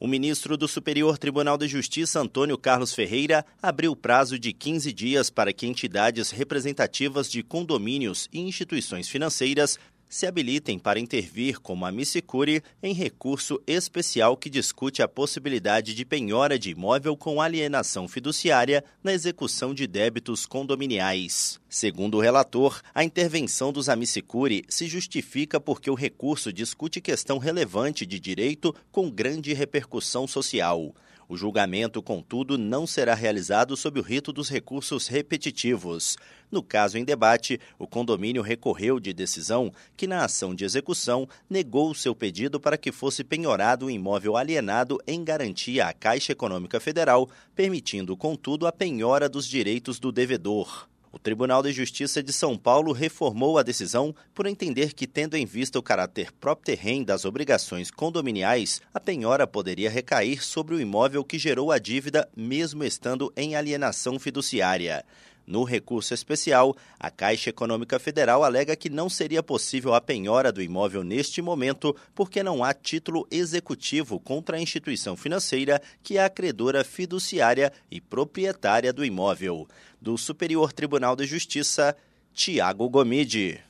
O ministro do Superior Tribunal de Justiça, Antônio Carlos Ferreira, abriu prazo de 15 dias para que entidades representativas de condomínios e instituições financeiras se habilitem para intervir como a Missicuri em recurso especial que discute a possibilidade de penhora de imóvel com alienação fiduciária na execução de débitos condominiais. Segundo o relator, a intervenção dos Amicicuri se justifica porque o recurso discute questão relevante de direito com grande repercussão social. O julgamento, contudo, não será realizado sob o rito dos recursos repetitivos. No caso em debate, o condomínio recorreu de decisão que, na ação de execução, negou seu pedido para que fosse penhorado o imóvel alienado em garantia à Caixa Econômica Federal, permitindo, contudo, a penhora dos direitos do devedor. O Tribunal de Justiça de São Paulo reformou a decisão por entender que, tendo em vista o caráter próprio terreno das obrigações condominiais, a penhora poderia recair sobre o imóvel que gerou a dívida, mesmo estando em alienação fiduciária. No recurso especial, a Caixa Econômica Federal alega que não seria possível a penhora do imóvel neste momento porque não há título executivo contra a instituição financeira que é a credora fiduciária e proprietária do imóvel. Do Superior Tribunal de Justiça, Tiago Gomide.